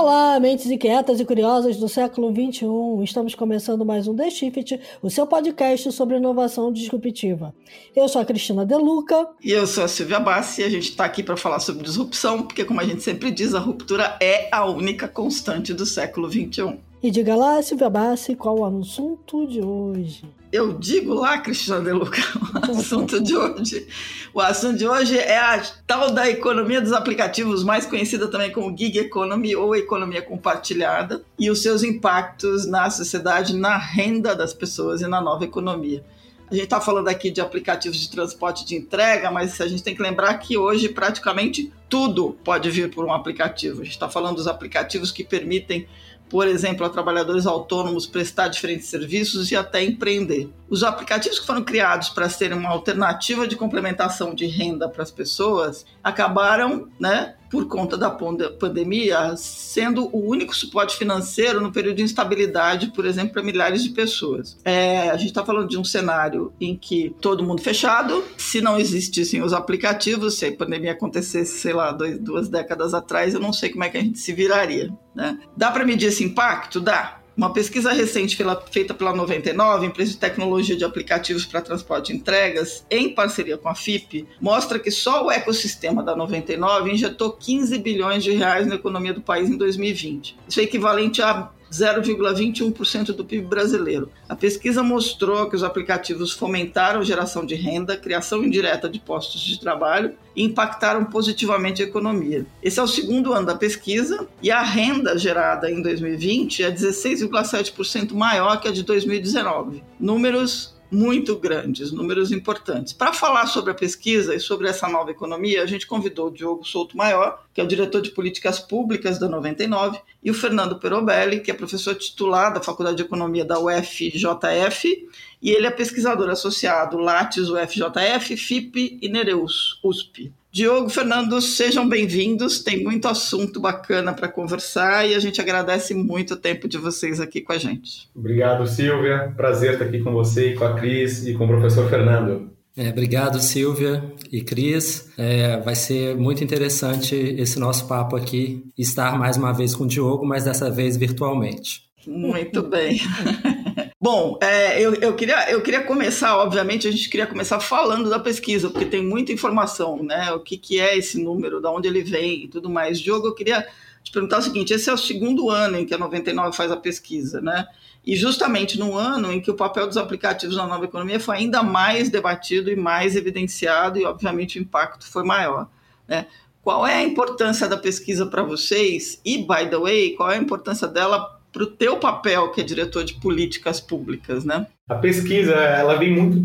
Olá, mentes inquietas e curiosas do século XXI. Estamos começando mais um The Shift, o seu podcast sobre inovação disruptiva. Eu sou a Cristina Deluca. E eu sou a Silvia Bassi e a gente está aqui para falar sobre disrupção, porque, como a gente sempre diz, a ruptura é a única constante do século XXI. E diga lá, Silvia Bassi, qual o assunto de hoje? Eu digo lá, Cristiano De Luca, o assunto de hoje. O assunto de hoje é a tal da economia dos aplicativos, mais conhecida também como gig economy ou economia compartilhada, e os seus impactos na sociedade, na renda das pessoas e na nova economia. A gente está falando aqui de aplicativos de transporte de entrega, mas a gente tem que lembrar que hoje praticamente tudo pode vir por um aplicativo. A gente está falando dos aplicativos que permitem por exemplo, a trabalhadores autônomos prestar diferentes serviços e até empreender. Os aplicativos que foram criados para serem uma alternativa de complementação de renda para as pessoas acabaram, né, por conta da pandemia, sendo o único suporte financeiro no período de instabilidade, por exemplo, para milhares de pessoas. É, a gente está falando de um cenário em que todo mundo fechado, se não existissem os aplicativos, se a pandemia acontecesse, sei lá, dois, duas décadas atrás, eu não sei como é que a gente se viraria. Né? Dá para medir esse impacto? Dá. Uma pesquisa recente feita pela 99, empresa de tecnologia de aplicativos para transporte e entregas, em parceria com a FIP, mostra que só o ecossistema da 99 injetou 15 bilhões de reais na economia do país em 2020. Isso é equivalente a 0,21% do PIB brasileiro. A pesquisa mostrou que os aplicativos fomentaram geração de renda, criação indireta de postos de trabalho e impactaram positivamente a economia. Esse é o segundo ano da pesquisa e a renda gerada em 2020 é 16,7% maior que a de 2019. Números muito grandes, números importantes. Para falar sobre a pesquisa e sobre essa nova economia, a gente convidou o Diogo Souto Maior, que é o diretor de políticas públicas da 99, e o Fernando Perobelli, que é professor titular da Faculdade de Economia da UFJF, e ele é pesquisador associado Lattes UFJF, FIP e Nereus USP. Diogo, Fernando, sejam bem-vindos. Tem muito assunto bacana para conversar e a gente agradece muito o tempo de vocês aqui com a gente. Obrigado, Silvia. Prazer estar aqui com você e com a Cris e com o professor Fernando. É, obrigado, Silvia e Cris. É, vai ser muito interessante esse nosso papo aqui, estar mais uma vez com o Diogo, mas dessa vez virtualmente. Muito bem. Bom, é, eu, eu, queria, eu queria começar, obviamente, a gente queria começar falando da pesquisa, porque tem muita informação, né? O que, que é esse número, de onde ele vem e tudo mais. Diogo, eu queria te perguntar o seguinte: esse é o segundo ano em que a 99 faz a pesquisa, né? E justamente no ano em que o papel dos aplicativos na nova economia foi ainda mais debatido e mais evidenciado, e obviamente o impacto foi maior. Né? Qual é a importância da pesquisa para vocês? E, by the way, qual é a importância dela para o teu papel, que é diretor de políticas públicas, né? A pesquisa, ela vem muito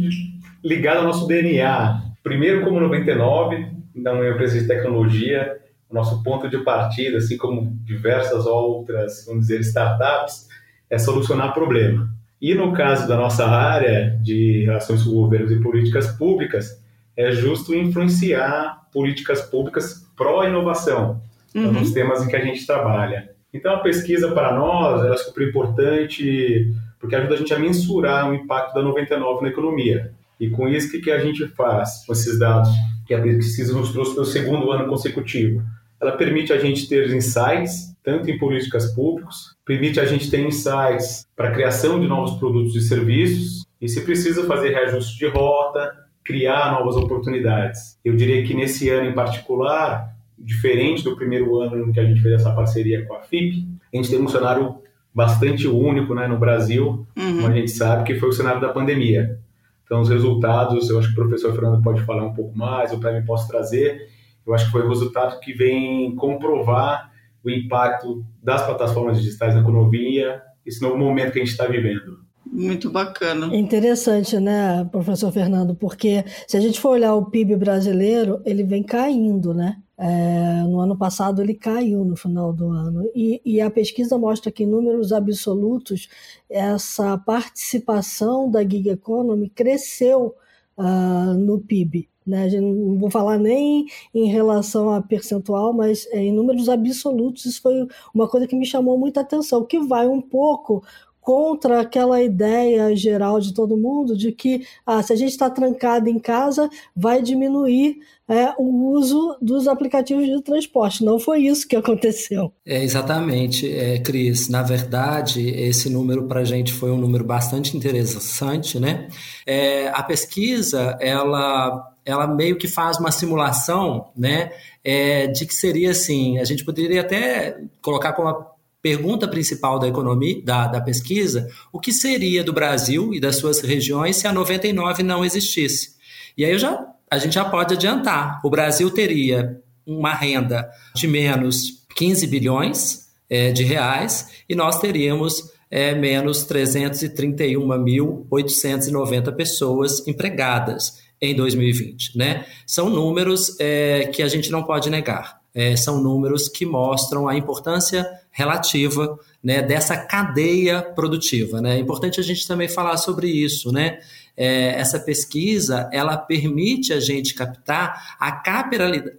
ligada ao nosso DNA. Primeiro, como 99, da uma empresa de tecnologia, o nosso ponto de partida, assim como diversas outras, vamos dizer, startups, é solucionar problema. E no caso da nossa área de relações com governos e políticas públicas, é justo influenciar políticas públicas pró-inovação, uhum. nos temas em que a gente trabalha. Então, a pesquisa para nós é super importante porque ajuda a gente a mensurar o impacto da 99 na economia. E com isso, o que, que a gente faz com esses dados que a pesquisa nos trouxe pelo segundo ano consecutivo? Ela permite a gente ter insights, tanto em políticas públicas, permite a gente ter insights para a criação de novos produtos e serviços, e se precisa fazer reajuste de rota, criar novas oportunidades. Eu diria que nesse ano em particular, diferente do primeiro ano em que a gente fez essa parceria com a FIP, a gente tem um cenário bastante único né, no Brasil, uhum. como a gente sabe, que foi o cenário da pandemia. Então, os resultados, eu acho que o professor Fernando pode falar um pouco mais, eu também posso trazer. Eu acho que foi o resultado que vem comprovar o impacto das plataformas digitais na economia, esse novo momento que a gente está vivendo. Muito bacana. Interessante, né, professor Fernando? Porque se a gente for olhar o PIB brasileiro, ele vem caindo, né? É, no ano passado ele caiu no final do ano. E, e, a pesquisa mostra que, em números absolutos, essa participação da gig economy cresceu uh, no PIB. Né? Não vou falar nem em relação a percentual, mas é, em números absolutos, isso foi uma coisa que me chamou muita atenção, que vai um pouco contra aquela ideia geral de todo mundo de que ah, se a gente está trancado em casa, vai diminuir é, o uso dos aplicativos de transporte. Não foi isso que aconteceu. É, exatamente, é, Cris. Na verdade, esse número para a gente foi um número bastante interessante. Né? É, a pesquisa, ela ela meio que faz uma simulação né, é, de que seria assim, a gente poderia até colocar como pergunta principal da economia, da, da pesquisa, o que seria do Brasil e das suas regiões se a 99 não existisse? E aí já, a gente já pode adiantar, o Brasil teria uma renda de menos 15 bilhões é, de reais e nós teríamos é, menos 331.890 pessoas empregadas em 2020. Né? São números é, que a gente não pode negar. É, são números que mostram a importância relativa né, dessa cadeia produtiva. Né? É importante a gente também falar sobre isso. Né? É, essa pesquisa ela permite a gente captar a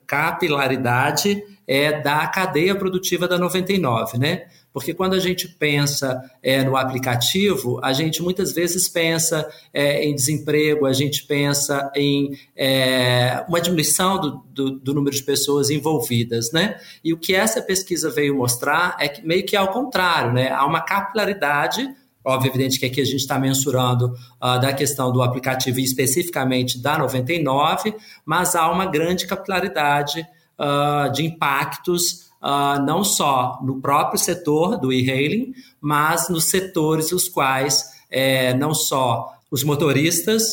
capilaridade é, da cadeia produtiva da 99. Né? Porque quando a gente pensa é, no aplicativo, a gente muitas vezes pensa é, em desemprego, a gente pensa em é, uma diminuição do, do, do, número de pessoas envolvidas, né? E o que essa pesquisa veio mostrar é que meio que ao contrário, né? Há uma capilaridade Óbvio, evidente que aqui a gente está mensurando uh, da questão do aplicativo e especificamente da 99, mas há uma grande capilaridade uh, de impactos uh, não só no próprio setor do e-hailing, mas nos setores os quais é, não só os motoristas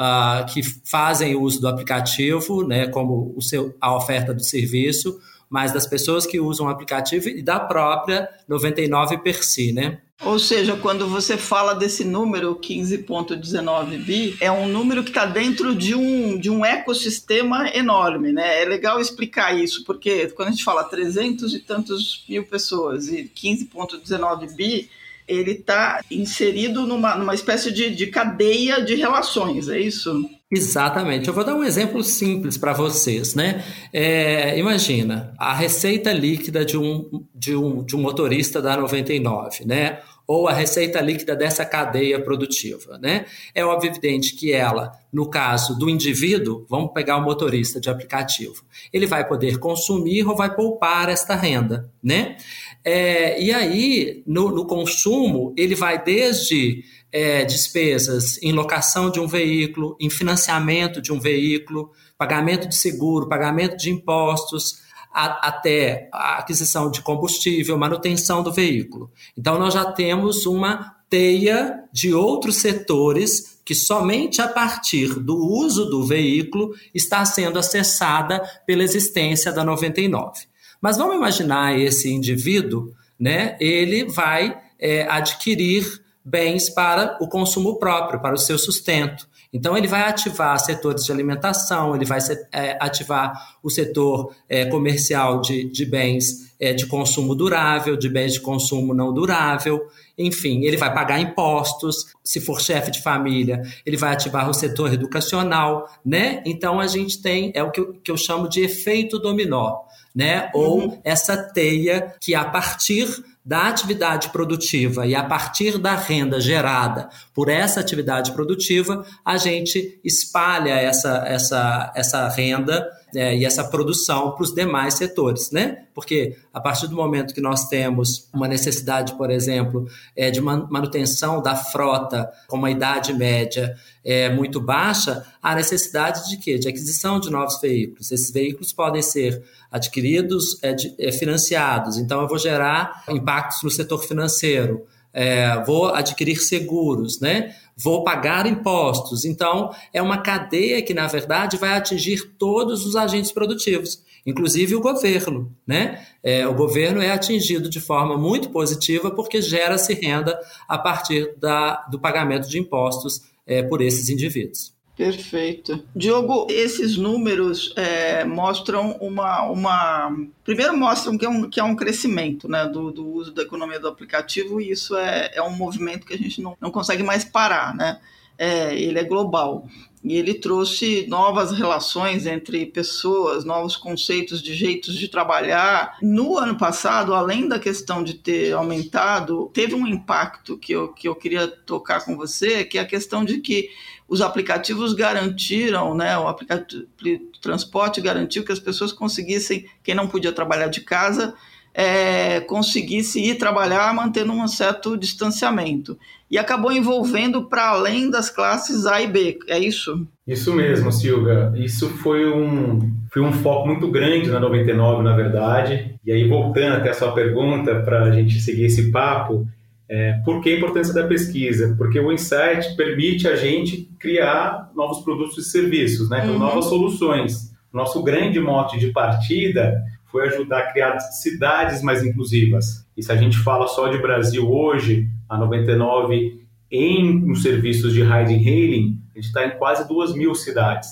uh, que fazem uso do aplicativo, né, como o seu, a oferta do serviço, mas das pessoas que usam o aplicativo e da própria 99 per si, né? Ou seja, quando você fala desse número 15.19 bi, é um número que está dentro de um, de um ecossistema enorme, né? É legal explicar isso, porque quando a gente fala 300 e tantos mil pessoas e 15.19 bi, ele está inserido numa, numa espécie de, de cadeia de relações, é isso? Exatamente. Eu vou dar um exemplo simples para vocês, né? É, imagina a receita líquida de um, de, um, de um motorista da 99, né? ou a receita líquida dessa cadeia produtiva. Né? É óbvio evidente que ela, no caso do indivíduo, vamos pegar o motorista de aplicativo, ele vai poder consumir ou vai poupar esta renda. Né? É, e aí, no, no, consumo, ele vai desde é, despesas em locação de um veículo, em financiamento de um veículo, pagamento de seguro, pagamento de impostos, a, até a aquisição de combustível, manutenção do veículo. Então, nós já temos uma teia de outros setores que somente a partir do uso do veículo está sendo acessada pela existência da 99. Mas vamos imaginar esse indivíduo, né? Ele vai é, adquirir bens para o consumo próprio, para o seu sustento. Então, ele vai ativar setores de alimentação, ele vai é, ativar o setor é, comercial de, de bens é, de consumo durável, de bens de consumo não durável, enfim, ele vai pagar impostos, se for chefe de família, ele vai ativar o setor educacional, né? Então, a gente tem, é o que eu, que eu chamo de efeito dominó, né? Ou uhum. essa teia que, a partir da atividade produtiva e a partir da renda gerada por essa atividade produtiva, a gente espalha essa, essa, essa renda é, e essa produção para os demais setores, né? Porque a partir do momento que nós temos uma necessidade, por exemplo, é, de manutenção da frota com uma idade média é, muito baixa, há necessidade de quê? De aquisição de novos veículos. Esses veículos podem ser adquiridos, é, de, é, financiados. Então, eu vou gerar impactos no setor financeiro. É, vou adquirir seguros, né? Vou pagar impostos. Então, é uma cadeia que, na verdade, vai atingir todos os agentes produtivos, inclusive o governo. Né? É, o governo é atingido de forma muito positiva porque gera-se renda a partir da, do pagamento de impostos é, por esses indivíduos. Perfeito. Diogo, esses números é, mostram uma, uma. Primeiro, mostram que é um, que é um crescimento né, do, do uso da economia do aplicativo, e isso é, é um movimento que a gente não, não consegue mais parar, né? É, ele é global. E ele trouxe novas relações entre pessoas, novos conceitos de jeitos de trabalhar. No ano passado, além da questão de ter aumentado, teve um impacto que eu, que eu queria tocar com você, que é a questão de que os aplicativos garantiram, né, o aplicativo de transporte garantiu que as pessoas conseguissem, quem não podia trabalhar de casa, é, conseguisse ir trabalhar mantendo um certo distanciamento. E acabou envolvendo para além das classes A e B, é isso? Isso mesmo, Silvia. Isso foi um, foi um foco muito grande na 99, na verdade. E aí, voltando até a sua pergunta, para a gente seguir esse papo, é, por que a importância da pesquisa? Porque o Insight permite a gente criar novos produtos e serviços, né? Então, uhum. novas soluções. Nosso grande mote de partida foi ajudar a criar cidades mais inclusivas. E se a gente fala só de Brasil hoje, a 99 em nos serviços de ride hailing, a gente está em quase duas mil cidades.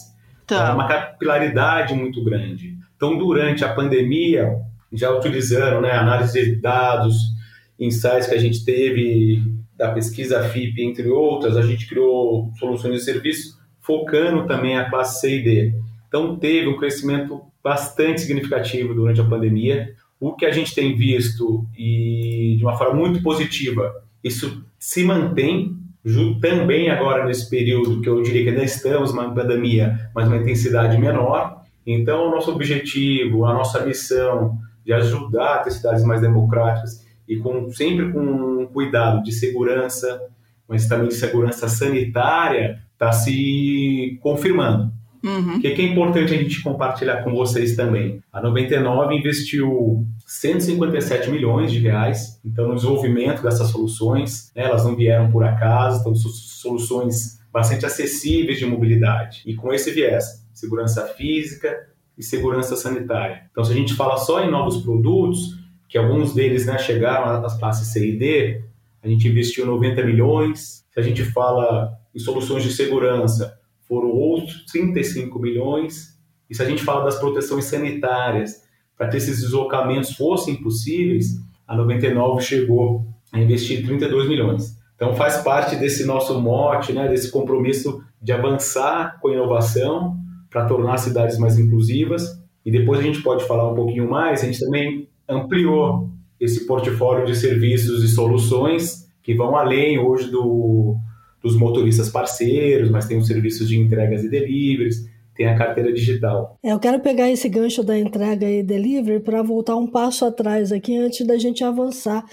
Tá. É uma capilaridade muito grande. Então, durante a pandemia, já utilizando né, análise de dados, insights que a gente teve da pesquisa FIP, entre outras, a gente criou soluções de serviço focando também a classe C e D. Então, teve um crescimento bastante significativo durante a pandemia. O que a gente tem visto, e de uma forma muito positiva, isso se mantém também agora nesse período que eu diria que ainda estamos numa pandemia, mas uma intensidade menor. Então, o nosso objetivo, a nossa missão de ajudar a ter cidades mais democráticas e com, sempre com cuidado de segurança, mas também de segurança sanitária, está se confirmando. Uhum. O que, que é importante a gente compartilhar com vocês também? A 99 investiu 157 milhões de reais então no desenvolvimento dessas soluções. Né? Elas não vieram por acaso, são soluções bastante acessíveis de mobilidade e com esse viés, segurança física e segurança sanitária. Então, se a gente fala só em novos produtos, que alguns deles né, chegaram às classes C e D, a gente investiu 90 milhões. Se a gente fala em soluções de segurança, foram outros 35 milhões. E se a gente fala das proteções sanitárias, para que esses deslocamentos fossem possíveis, a 99 chegou a investir 32 milhões. Então faz parte desse nosso mote, né, desse compromisso de avançar com a inovação para tornar as cidades mais inclusivas. E depois a gente pode falar um pouquinho mais, a gente também ampliou esse portfólio de serviços e soluções que vão além hoje do, dos motoristas parceiros, mas tem os serviços de entregas e deliveries, tem a carteira digital. É, eu quero pegar esse gancho da entrega e delivery para voltar um passo atrás aqui antes da gente avançar,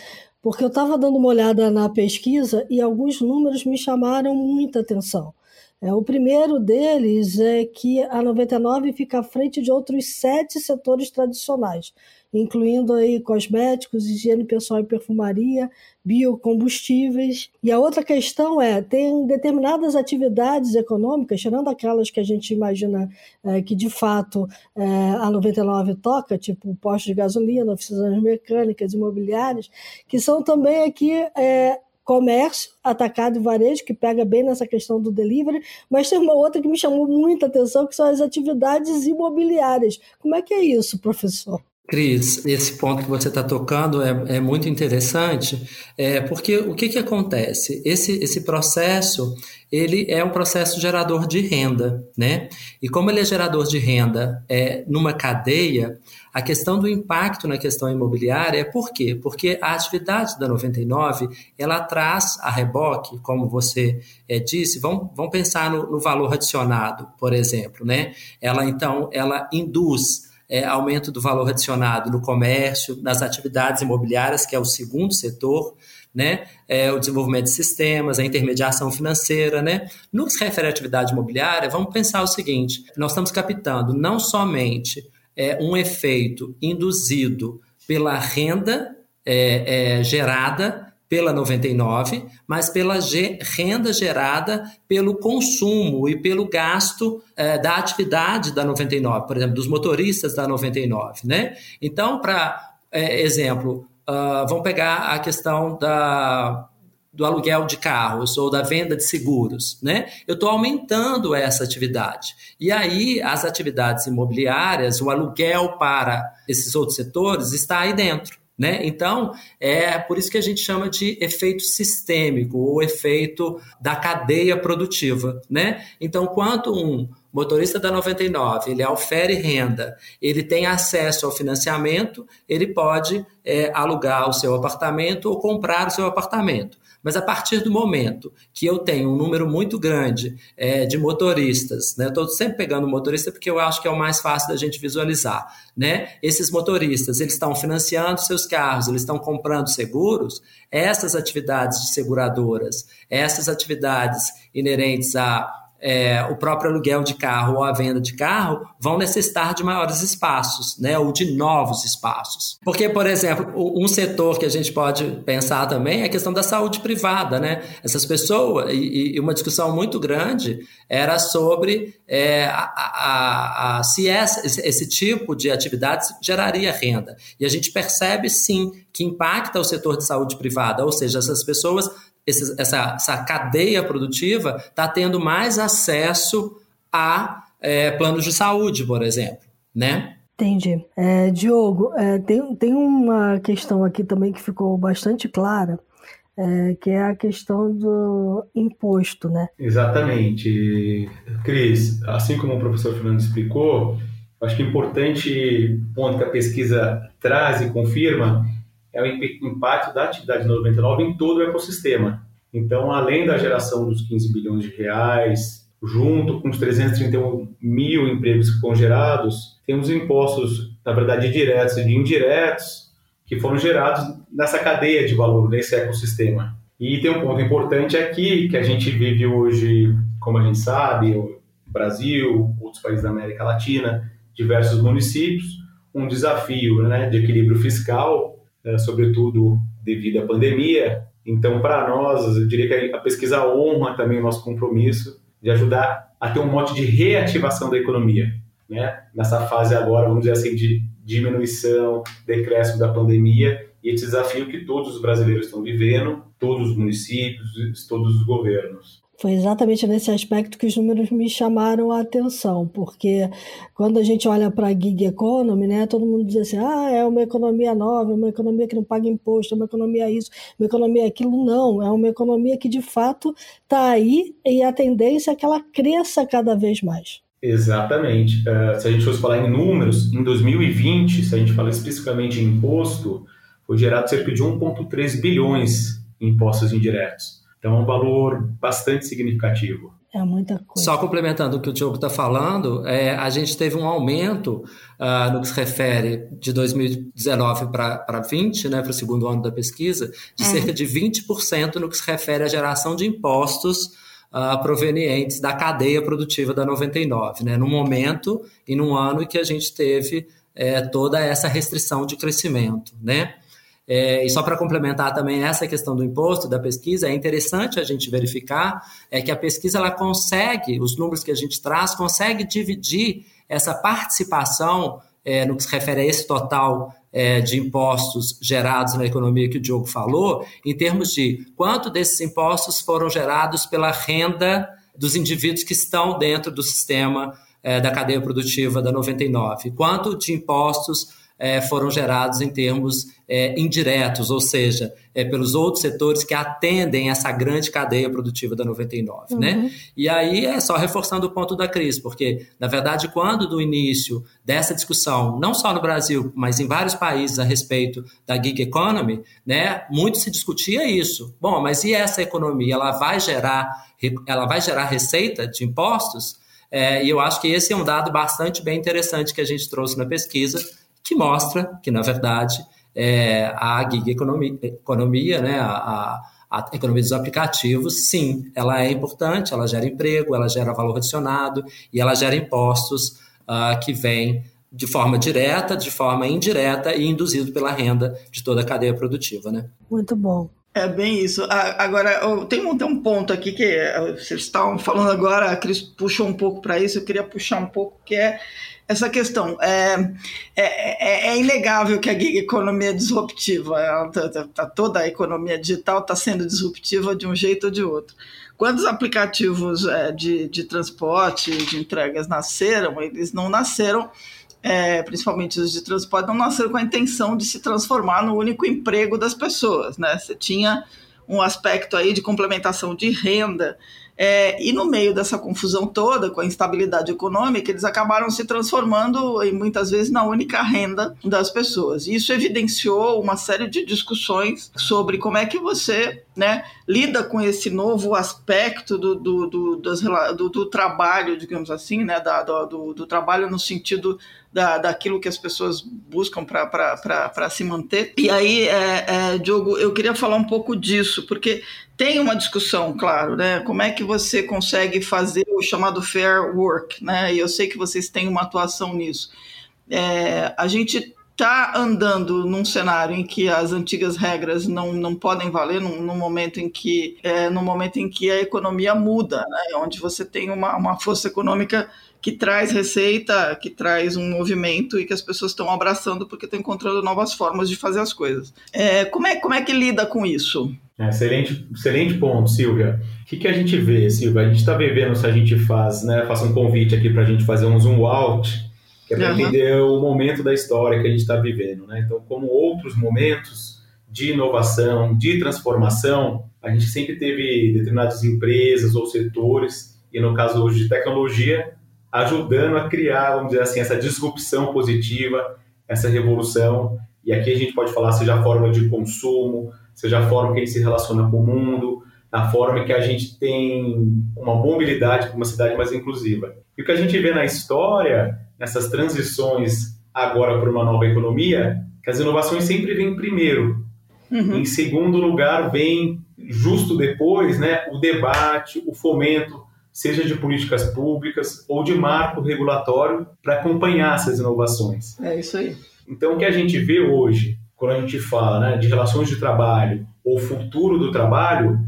porque eu estava dando uma olhada na pesquisa e alguns números me chamaram muita atenção. É, o primeiro deles é que a 99 fica à frente de outros sete setores tradicionais, incluindo aí cosméticos, higiene pessoal e perfumaria, biocombustíveis. E a outra questão é, tem determinadas atividades econômicas, tirando aquelas que a gente imagina é, que de fato é, a 99 toca, tipo postos de gasolina, oficinas mecânicas, imobiliárias, que são também aqui é, comércio, atacado e varejo, que pega bem nessa questão do delivery, mas tem uma outra que me chamou muita atenção, que são as atividades imobiliárias. Como é que é isso, professor? Cris, esse ponto que você está tocando é, é, muito interessante, é, porque o que, que acontece? Esse, esse processo, ele é um processo gerador de renda, né? E como ele é gerador de renda é, numa cadeia, a questão do impacto na questão imobiliária é por quê? Porque a atividade da 99, ela traz a reboque, como você é, disse, vamos, vamos pensar no, no valor adicionado, por exemplo, né? Ela, então, ela induz é, aumento do valor adicionado no comércio, nas atividades imobiliárias, que é o segundo setor, né? É, o desenvolvimento de sistemas, a intermediação financeira. Né? No que se refere à atividade imobiliária, vamos pensar o seguinte: nós estamos captando não somente é, um efeito induzido pela renda é, é gerada pela 99, mas pela renda gerada pelo consumo e pelo gasto é, da atividade da 99, por exemplo, dos motoristas da 99, né? Então, para é, exemplo, uh, vamos pegar a questão da, do aluguel de carros ou da venda de seguros, né? Eu estou aumentando essa atividade. E aí, as atividades imobiliárias, o aluguel para esses outros setores está aí dentro Né? Então, é por isso que a gente chama de efeito sistêmico ou efeito da cadeia produtiva. Né? Então, quanto um motorista da 99 ele ofere renda, ele tem acesso ao financiamento, ele pode é, alugar o seu apartamento ou comprar o seu apartamento. Mas a partir do momento que eu tenho um número muito grande é, de motoristas, né? Estou sempre pegando motorista porque eu acho que é o mais fácil da gente visualizar, né? Esses motoristas, eles estão financiando seus carros, eles estão comprando seguros. Essas atividades de seguradoras, essas atividades inerentes a é, o próprio aluguel de carro ou a venda de carro vão necessitar de maiores espaços, né, ou de novos espaços. Porque, por exemplo, um setor que a gente pode pensar também é a questão da saúde privada, né? Essas pessoas, e, e uma discussão muito grande era sobre é, a, a, a, se essa, esse tipo de atividades geraria renda. E a gente percebe sim que impacta o setor de saúde privada, ou seja, essas pessoas esse, essa, essa cadeia produtiva está tendo mais acesso a é, planos de saúde, por exemplo, né? Entendi. É, Diogo, é, tem, tem uma questão aqui também que ficou bastante clara, é, que é a questão do imposto, né? Exatamente. Cris, assim como o professor Fernando explicou, acho que o importante ponto que a pesquisa traz e confirma é o impacto da atividade 99 em todo o ecossistema. Então, além da geração dos 15 bilhões de reais, junto com os 331 mil empregos que foram gerados, temos impostos, na verdade, diretos e indiretos, que foram gerados nessa cadeia de valor, nesse ecossistema. E tem um ponto importante aqui, que a gente vive hoje, como a gente sabe, o Brasil, outros países da América Latina, diversos municípios, um desafio né, de equilíbrio fiscal sobretudo devido à pandemia. Então, para nós, eu diria que a pesquisa honra também o nosso compromisso de ajudar a ter um mote de reativação da economia. Né? Nessa fase agora, vamos dizer assim, de diminuição, decréscimo da pandemia e esse desafio que todos os brasileiros estão vivendo, todos os municípios, todos os governos. Foi exatamente nesse aspecto que os números me chamaram a atenção, porque quando a gente olha para a gig economy, né, todo mundo diz assim, ah, é uma economia nova, é uma economia que não paga imposto, é uma economia isso, uma economia aquilo. Não, é uma economia que de fato está aí e a tendência é que ela cresça cada vez mais. Exatamente. Uh, se a gente fosse falar em números, em 2020, se a gente fala especificamente em imposto, foi gerado cerca de 1,3 bilhões em impostos indiretos. Então é um valor bastante significativo. É muita coisa. Só complementando o que o Diogo está falando, é, a gente teve um aumento uh, no que se refere de 2019 para 20, né, para o segundo ano da pesquisa, de é. cerca de 20% no que se refere à geração de impostos uh, provenientes da cadeia produtiva da 99, né, no momento e num ano em que a gente teve é, toda essa restrição de crescimento, né? É, e só para complementar também essa questão do imposto, da pesquisa, é interessante a gente verificar é que a pesquisa ela consegue, os números que a gente traz, consegue dividir essa participação é, no que se refere a esse total é, de impostos gerados na economia que o Diogo falou, em termos de quanto desses impostos foram gerados pela renda dos indivíduos que estão dentro do sistema é, da cadeia produtiva da 99, quanto de impostos é, foram gerados em termos é, indiretos, ou seja, é, pelos outros setores que atendem essa grande cadeia produtiva da 99, uhum. né? E aí é só reforçando o ponto da crise, porque, na verdade, quando do início dessa discussão, não só no Brasil, mas em vários países a respeito da gig economy, né, muito se discutia isso. Bom, mas e essa economia, ela vai gerar, ela vai gerar receita de impostos? É, e eu acho que esse é um dado bastante bem interessante que a gente trouxe na pesquisa, que mostra que, na verdade, é, a gig economia, economia né, a, a, economia dos aplicativos, sim, ela é importante, ela gera emprego, ela gera valor adicionado e ela gera impostos uh, que vêm de forma direta, de forma indireta e induzido pela renda de toda a cadeia produtiva. Né? Muito bom. É bem isso. Agora, tem um, tem um ponto aqui que eh, vocês estavam falando agora, a Cris puxou um pouco para isso, eu queria puxar um pouco, que é essa questão. É, é, é, é inegável que a gig economia é disruptiva. Tá, tá, tá, toda a economia digital está sendo disruptiva de um jeito ou de outro. Quando os aplicativos é, de, de transporte, de entregas nasceram, eles não nasceram é, principalmente os de transporte, não nasceram com a intenção de se transformar no único emprego das pessoas, né? Você tinha um aspecto aí de complementação de renda, é, e no meio dessa confusão toda, com a instabilidade econômica, eles acabaram se transformando, e muitas vezes, na única renda das pessoas. E isso evidenciou uma série de discussões sobre como é que você né, lida com esse novo aspecto do, do, do, das, do, do trabalho, digamos assim, né, da, do, do trabalho no sentido da, daquilo que as pessoas buscam para se manter. E aí, é, é, Diogo, eu queria falar um pouco disso, porque tem uma discussão, claro, né? Como é que você consegue fazer o chamado fair work, né? E eu sei que vocês têm uma atuação nisso. É, a gente está andando num cenário em que as antigas regras não, não podem valer no, no momento em que é, no momento em que a economia muda, né? onde você tem uma, uma força econômica que traz receita, que traz um movimento e que as pessoas estão abraçando porque estão encontrando novas formas de fazer as coisas. É, como, é, como é que lida com isso? É, excelente, excelente ponto, Silvia. O que, que a gente vê, Silvia? A gente está vivendo se a gente faz, né, faça um convite aqui para a gente fazer um zoom out que é para uhum. entender o momento da história que a gente está vivendo. Né? Então, como outros momentos de inovação, de transformação, a gente sempre teve determinadas empresas ou setores, e no caso hoje de tecnologia, ajudando a criar, vamos dizer assim, essa disrupção positiva, essa revolução. E aqui a gente pode falar seja a forma de consumo, seja a forma que ele se relaciona com o mundo, a forma que a gente tem uma mobilidade para uma cidade mais inclusiva. E o que a gente vê na história nessas transições agora para uma nova economia, que as inovações sempre vêm primeiro. Uhum. Em segundo lugar, vem justo depois né, o debate, o fomento, seja de políticas públicas ou de marco regulatório para acompanhar essas inovações. É isso aí. Então, o que a gente vê hoje, quando a gente fala né, de relações de trabalho ou futuro do trabalho,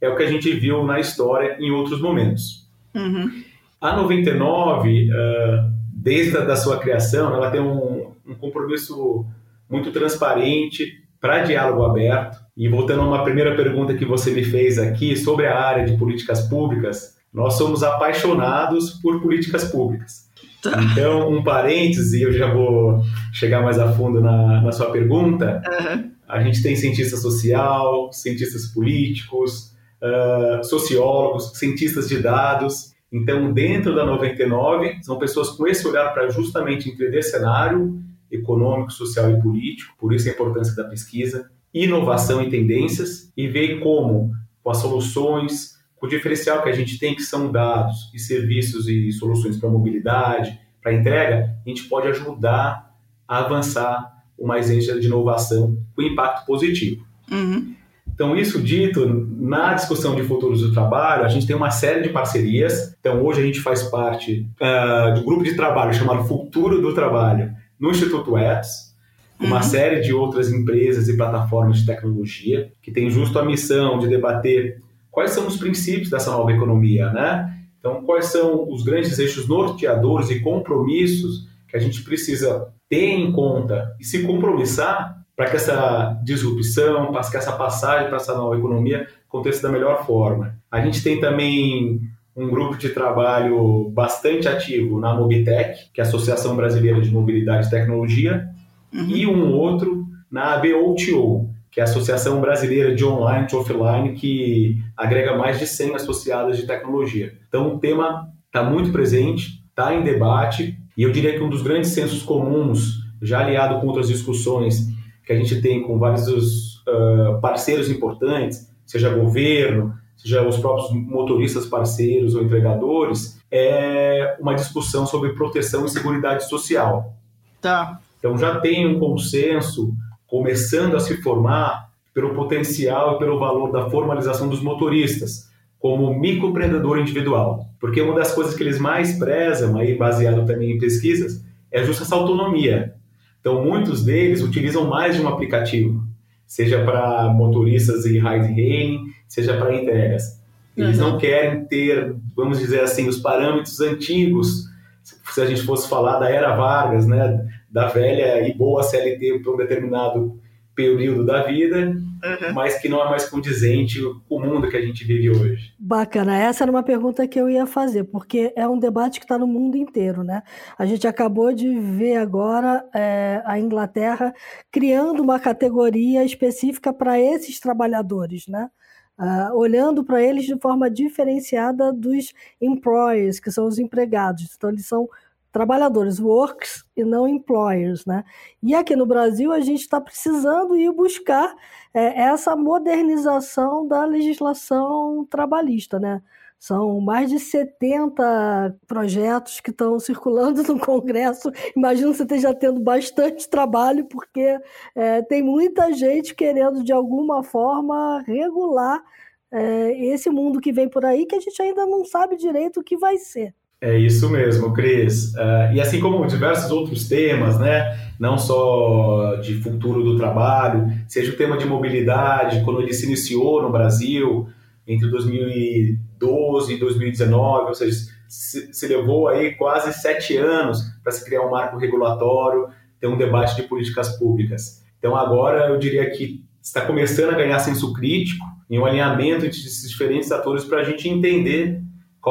é o que a gente viu na história em outros momentos. Uhum. A 99, uh, desde a da sua criação, ela tem um, um compromisso muito transparente para diálogo aberto. E voltando a uma primeira pergunta que você me fez aqui sobre a área de políticas públicas, nós somos apaixonados por políticas públicas. Tá. Então, um parêntese, eu já vou chegar mais a fundo na, na sua pergunta. Uhum. A gente tem cientista social, cientistas políticos, uh, sociólogos, cientistas de dados. Então, dentro da 99, são pessoas com esse olhar para justamente entender cenário econômico, social e político, por isso a importância da pesquisa, inovação e tendências, e ver como, com as soluções, com o diferencial que a gente tem, que são dados e serviços e soluções para mobilidade, para entrega, a gente pode ajudar a avançar uma agência de inovação com impacto positivo. Uhum. Então, isso dito, na discussão de futuros do trabalho, a gente tem uma série de parcerias. Então, hoje a gente faz parte uh, do grupo de trabalho chamado Futuro do Trabalho no Instituto ETS, uma uhum. série de outras empresas e plataformas de tecnologia que tem justo a missão de debater quais são os princípios dessa nova economia, né? Então, quais são os grandes eixos norteadores e compromissos que a gente precisa ter em conta e se compromissar para que essa disrupção, para que essa passagem para essa nova economia aconteça da melhor forma. A gente tem também um grupo de trabalho bastante ativo na Mobitech, que é a Associação Brasileira de Mobilidade e Tecnologia, uhum. e um outro na ABOTO, que é a Associação Brasileira de Online e Offline, que agrega mais de 100 associadas de tecnologia. Então o tema está muito presente, está em debate, e eu diria que um dos grandes sensos comuns, já aliado com outras discussões que a gente tem com vários uh, parceiros importantes, seja governo, seja os próprios motoristas parceiros ou entregadores, é uma discussão sobre proteção e segurança social. Tá. Então já tem um consenso começando a se formar pelo potencial e pelo valor da formalização dos motoristas como microempreendedor individual. Porque uma das coisas que eles mais prezam, aí baseado também em pesquisas, é justa essa autonomia. Então, muitos deles utilizam mais de um aplicativo, seja para motoristas e ride-hailing, seja para entregas. Eles uhum. não querem ter, vamos dizer assim, os parâmetros antigos, se a gente fosse falar da era Vargas, né, da velha e boa CLT para um determinado período da vida, uhum. mas que não é mais condizente com o mundo que a gente vive hoje. Bacana, essa era uma pergunta que eu ia fazer, porque é um debate que está no mundo inteiro, né? A gente acabou de ver agora é, a Inglaterra criando uma categoria específica para esses trabalhadores, né? Uh, olhando para eles de forma diferenciada dos employers, que são os empregados. Então, eles são trabalhadores, works e não employers, né? E aqui no Brasil a gente está precisando ir buscar é, essa modernização da legislação trabalhista, né? São mais de 70 projetos que estão circulando no Congresso. Imagino que você esteja tendo bastante trabalho, porque é, tem muita gente querendo, de alguma forma, regular é, esse mundo que vem por aí, que a gente ainda não sabe direito o que vai ser. É isso mesmo, Cris. Uh, e assim como diversos outros temas, né, não só de futuro do trabalho, seja o tema de mobilidade, quando ele se iniciou no Brasil, entre 2012 e 2019, ou seja, se, se levou aí quase sete anos para se criar um marco regulatório, ter um debate de políticas públicas. Então agora eu diria que está começando a ganhar senso crítico em um alinhamento entre esses diferentes atores para a gente entender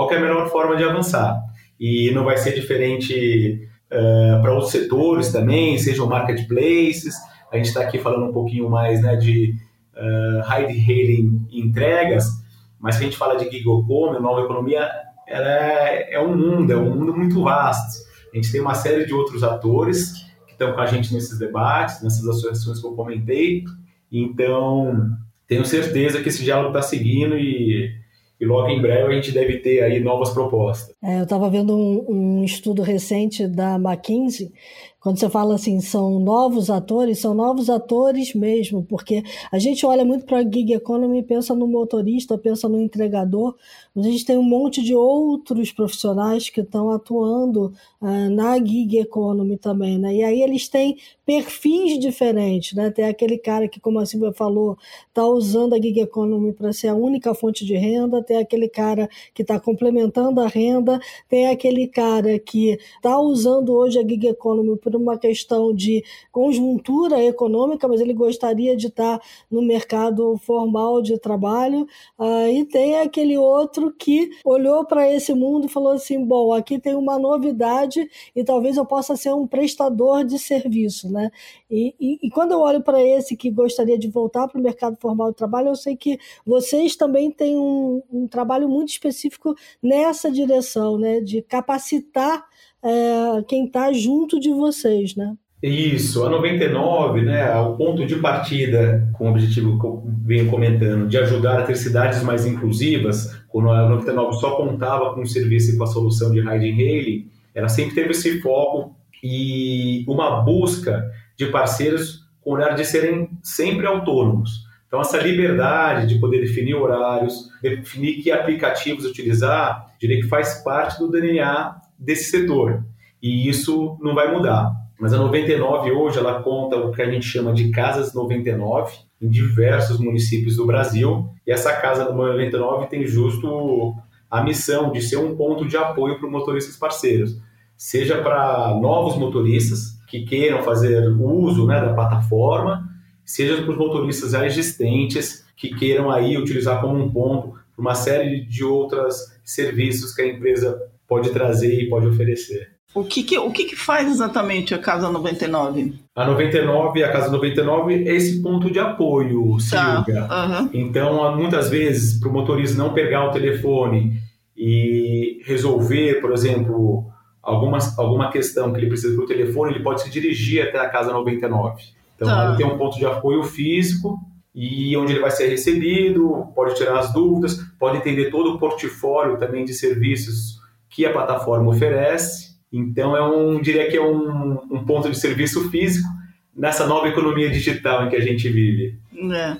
qual é a melhor forma de avançar. E não vai ser diferente uh, para outros setores também, sejam marketplaces. A gente está aqui falando um pouquinho mais né, de uh, ride-hailing entregas, mas se a gente fala de gig economy, nova economia, ela é, é um mundo, é um mundo muito vasto. A gente tem uma série de outros atores que estão com a gente nesses debates, nessas associações que eu comentei. Então, tenho certeza que esse diálogo está seguindo e e logo em breve a gente deve ter aí novas propostas. É, eu estava vendo um, um, estudo recente da McKinsey quando você fala assim, são novos atores, são novos atores mesmo, porque a gente olha muito para a gig economy, pensa no motorista, pensa no entregador, mas a gente tem um monte de outros profissionais que estão atuando uh, na gig economy também, né? E aí eles têm perfis diferentes, né? Tem aquele cara que, como a Silvia falou, está usando a gig economy para ser a única fonte de renda, tem aquele cara que está complementando a renda, tem aquele cara que está usando hoje a gig economy uma questão de conjuntura econômica, mas ele gostaria de estar no mercado formal de trabalho. Uh, e tem aquele outro que olhou para esse mundo e falou assim: bom, aqui tem uma novidade e talvez eu possa ser um prestador de serviço. Né? E, e, e quando eu olho para esse que gostaria de voltar para o mercado formal de trabalho, eu sei que vocês também têm um, um trabalho muito específico nessa direção, né? de capacitar é, quem está junto de vocês, né? Isso, a 99, né, o ponto de partida com o objetivo que eu venho comentando, de ajudar a ter cidades mais inclusivas, quando a 99 só contava com o serviço e com a solução de ride hailing, ela sempre teve esse foco e uma busca de parceiros com o olhar de serem sempre autônomos. Então, essa liberdade de poder definir horários, definir que aplicativos utilizar, diria que faz parte do DNA desse setor. E isso não vai mudar. Mas a 99 hoje ela conta o que a gente chama de Casas 99 em diversos municípios do Brasil. E essa Casa 99 tem justo a missão de ser um ponto de apoio para motoristas parceiros, seja para novos motoristas que queiram fazer uso né, da plataforma, seja para os motoristas já existentes que queiram aí utilizar como um ponto para uma série de outros serviços que a empresa pode trazer e pode oferecer. O que, que o que, que, faz exatamente a Casa 99? A 99, a Casa 99 é esse ponto de apoio, tá. Uhum. Então, muitas vezes, para o motorista não pegar o telefone e resolver, por exemplo, alguma, alguma questão que ele precisa para o telefone, ele pode se dirigir até a Casa 99. Então, tá. ele tem um ponto de apoio físico e onde ele vai ser recebido, pode tirar as dúvidas, pode entender todo o portfólio também de serviços que a plataforma oferece. Então, é um, diria que é um, um ponto de serviço físico nessa nova economia digital em que a gente vive. É.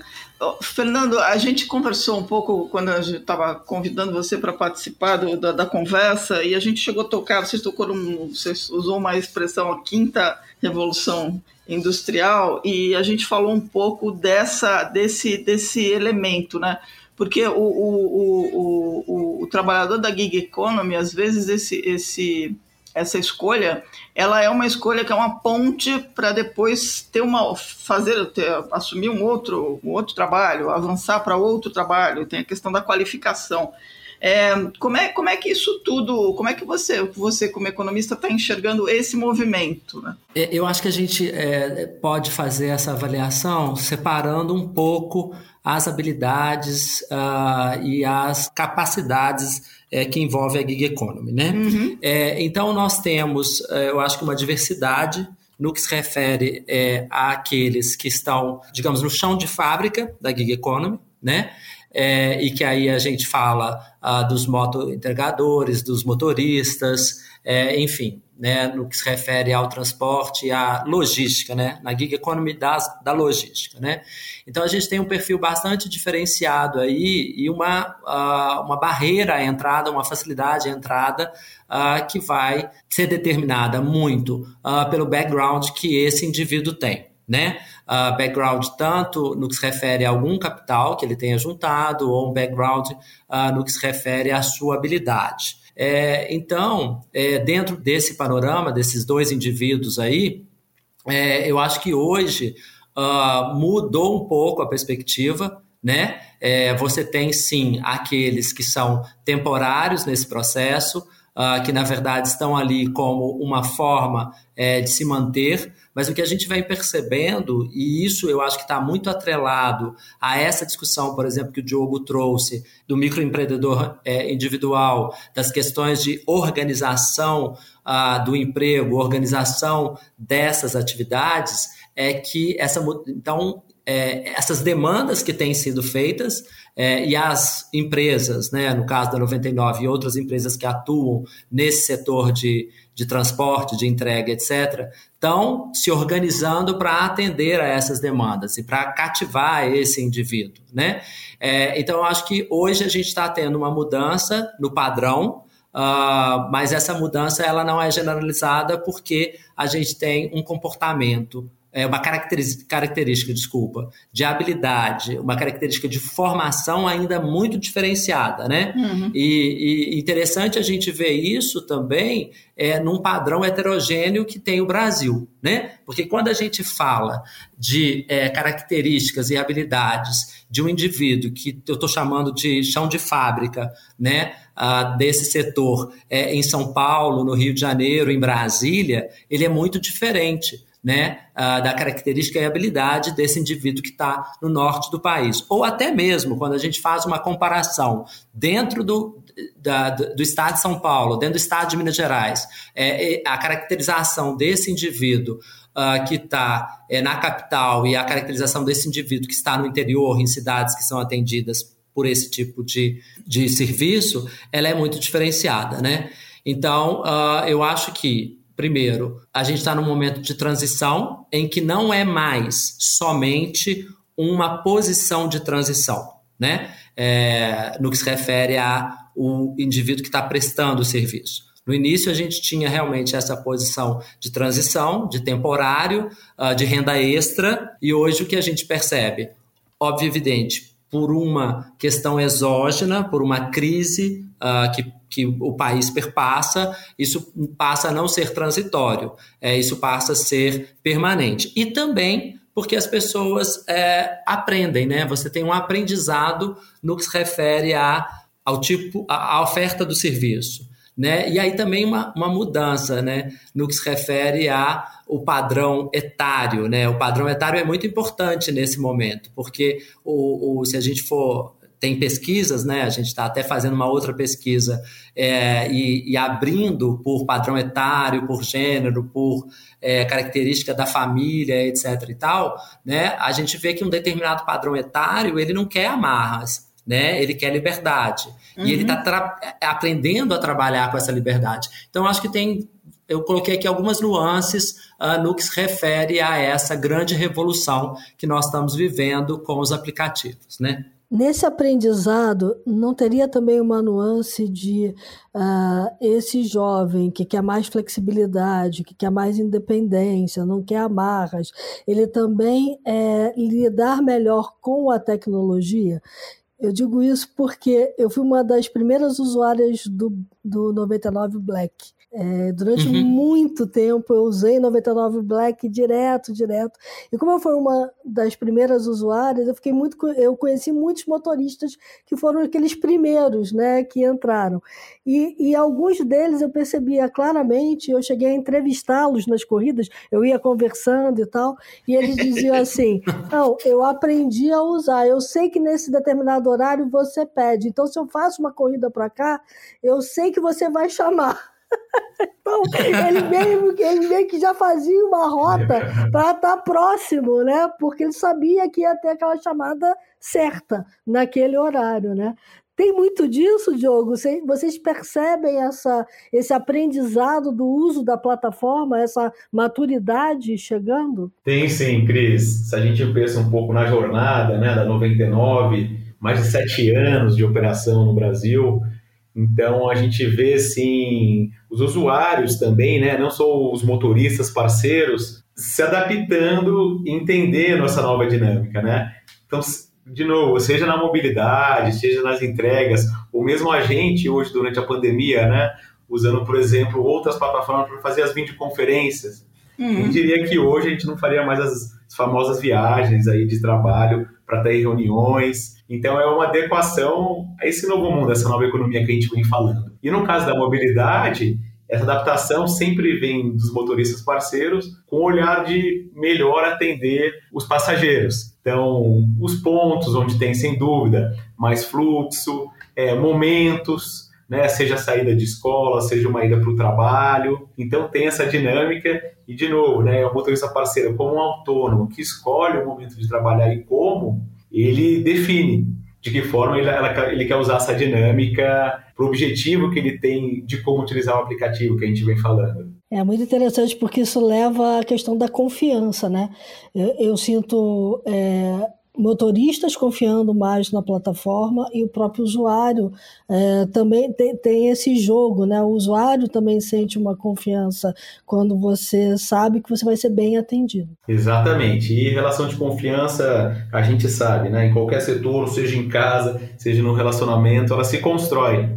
Fernando, a gente conversou um pouco quando gente estava convidando você para participar do, da, da, conversa e a gente chegou a tocar, você tocou você usou uma expressão, a quinta revolução industrial e a gente falou um pouco dessa desse desse elemento, né? Porque o, o, o, o, trabalhador da gig economy, às vezes, esse, esse, essa escolha, ela é uma escolha que é uma ponte para depois ter uma fazer ter, assumir um outro um outro trabalho, avançar para outro trabalho. Tem a questão da qualificação. É, como, é, como é que isso tudo, como é que você, você como economista, está enxergando esse movimento? Né? É, eu acho que a gente é, pode fazer essa avaliação separando um pouco as habilidades uh, e as capacidades é, que envolve a gig economy, né? Uhum. É, então nós temos, é, eu acho que uma diversidade no que se refere é, àqueles que estão, digamos, no chão de fábrica da gig economy, né? É, e que aí a gente fala ah, dos moto entregadores, dos motoristas, é, enfim, né, no que se refere ao transporte e à logística, né, na gig economy das, da logística. Né? Então a gente tem um perfil bastante diferenciado aí e uma, uh, uma barreira à entrada, uma facilidade à entrada uh, que vai ser determinada muito uh, pelo background que esse indivíduo tem. Né? Uh, background tanto no que se refere a algum capital que ele tenha juntado ou um background uh, no que se refere à sua habilidade. É, então, é, dentro desse panorama, desses dois indivíduos aí, é, eu acho que hoje uh, mudou um pouco a perspectiva, né? É, você tem sim aqueles que são temporários nesse processo, uh, que na verdade estão ali como uma forma é, de se manter, mas o que a gente vem percebendo, e isso eu acho que está muito atrelado a essa discussão, por exemplo, que o Diogo trouxe do microempreendedor é, individual, das questões de organização uh, do emprego, organização dessas atividades, é que essa então é, essas demandas que têm sido feitas é, e as empresas, né, no caso da 99 e outras empresas que atuam nesse setor de, de transporte, de entrega, etc., estão se organizando para atender a essas demandas e para cativar esse indivíduo. Né? É, então, eu acho que hoje a gente está tendo uma mudança no padrão, uh, mas essa mudança ela não é generalizada porque a gente tem um comportamento é, uma característica, desculpa, de habilidade, uma característica de formação ainda muito diferenciada, né? Uhum. E, e, interessante a gente ver isso também é, num padrão heterogêneo que tem o Brasil, né? Porque quando a gente fala de é, características e habilidades de um indivíduo que eu estou chamando de chão de fábrica, né? Ah, desse setor é, em São Paulo, no Rio de Janeiro, em Brasília, ele é muito diferente né, uh, da característica e habilidade desse indivíduo que está no norte do país. Ou até mesmo quando a gente faz uma comparação dentro do, da, do estado de São Paulo, dentro do estado de Minas Gerais, é, a caracterização desse indivíduo uh, que está é, na capital e a caracterização desse indivíduo que está no interior, em cidades que são atendidas por esse tipo de, de serviço, ela é muito diferenciada, né? Então, uh, eu acho que Primeiro, a gente está num momento de transição em que não é mais somente uma posição de transição, né? É, no que se refere ao indivíduo que está prestando o serviço. No início, a gente tinha realmente essa posição de transição, de temporário, uh, de renda extra, e hoje o que a gente percebe? Óbvio evidente, por uma questão exógena, por uma crise uh, que, que o país perpassa, isso passa a não ser transitório, é, isso passa a ser permanente. E também porque as pessoas é, aprendem, né? Você tem um aprendizado no que se refere a, ao tipo, à oferta do serviço. Né? E aí também uma, uma mudança né? no que se refere a o padrão etário. Né? O padrão etário é muito importante nesse momento, porque o, o se a gente for tem pesquisas, né? A gente está até fazendo uma outra pesquisa é, e, e, abrindo por padrão etário, por gênero, por é, característica da família, etc. e tal, né? A gente vê que um determinado padrão etário ele não quer amarras, né? Ele quer liberdade. Uhum. E ele está aprendendo a trabalhar com essa liberdade. Então, acho que tem. Eu coloquei aqui algumas nuances uh, no que se refere a essa grande revolução que nós estamos vivendo com os aplicativos, né? Nesse aprendizado, não teria também uma nuance de uh, esse jovem que quer mais flexibilidade, que quer mais independência, não quer amarras, ele também é, lidar melhor com a tecnologia? Eu digo isso porque eu fui uma das primeiras usuárias do, do 99 Black. É, durante uhum. muito tempo eu usei 99 Black direto, direto. E como eu fui uma das primeiras usuárias, eu fiquei muito, eu conheci muitos motoristas que foram aqueles primeiros, né, que entraram. E, e alguns deles eu percebia claramente. Eu cheguei a entrevistá-los nas corridas. Eu ia conversando e tal, e eles diziam assim: "Não, eu aprendi a usar. Eu sei que nesse determinado horário você pede. Então se eu faço uma corrida para cá, eu sei que você vai chamar." Então, ele mesmo, ele meio que já fazia uma rota para estar tá próximo, né? Porque ele sabia que ia ter aquela chamada certa naquele horário, né? Tem muito disso, Diogo? Vocês percebem essa, esse aprendizado do uso da plataforma, essa maturidade chegando? Tem sim, Cris. Se a gente pensa um pouco na jornada né, da 99, mais de sete anos de operação no Brasil, então a gente vê sim os usuários também, né, não só os motoristas parceiros, se adaptando e entendendo essa nova dinâmica, né? Então, de novo, seja na mobilidade, seja nas entregas, ou mesmo a gente hoje durante a pandemia, né, usando, por exemplo, outras plataformas para fazer as videoconferências. Uhum. Eu diria que hoje a gente não faria mais as famosas viagens aí de trabalho para ter reuniões. Então é uma adequação a esse novo mundo, essa nova economia que a gente vem falando. E no caso da mobilidade, essa adaptação sempre vem dos motoristas parceiros com o olhar de melhor atender os passageiros. Então, os pontos onde tem, sem dúvida, mais fluxo, é, momentos, né, seja a saída de escola, seja uma ida para o trabalho. Então, tem essa dinâmica e, de novo, né, o motorista parceiro, como um autônomo que escolhe o momento de trabalhar e como, ele define de que forma ele, ela, ele quer usar essa dinâmica para o objetivo que ele tem de como utilizar o aplicativo que a gente vem falando. É muito interessante porque isso leva à questão da confiança, né? Eu, eu sinto é, motoristas confiando mais na plataforma e o próprio usuário é, também tem, tem, esse jogo, né? O usuário também sente uma confiança quando você sabe que você vai ser bem atendido. Exatamente. E relação de confiança, a gente sabe, né? Em qualquer setor, seja em casa, seja no relacionamento, ela se constrói.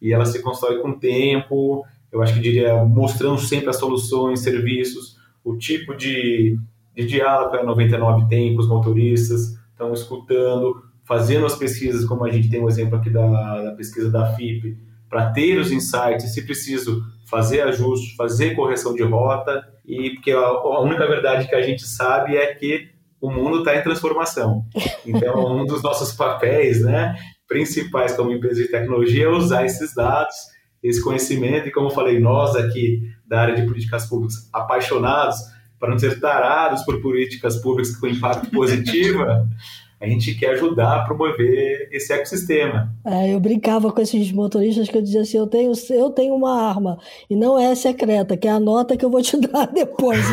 E ela se constrói com tempo, eu acho que diria mostrando sempre as soluções, serviços, o tipo de de diálogo que a 99 tem com os motoristas, estão escutando, fazendo as pesquisas, como a gente tem o um exemplo aqui da, da pesquisa da FIP, para ter os insights, se preciso fazer ajustes, fazer correção de rota, e porque a, a única verdade que a gente sabe é que o mundo está em transformação. Então, um dos nossos papéis né, principais como empresa de tecnologia é usar esses dados, esse conhecimento, e como eu falei, nós aqui da área de políticas públicas, apaixonados para não ser tarados por políticas públicas com impacto positivo, a gente quer ajudar a promover esse ecossistema. É, eu brincava com esses motoristas que eu dizia assim, eu tenho, eu tenho uma arma, e não é secreta, que é a nota que eu vou te dar depois.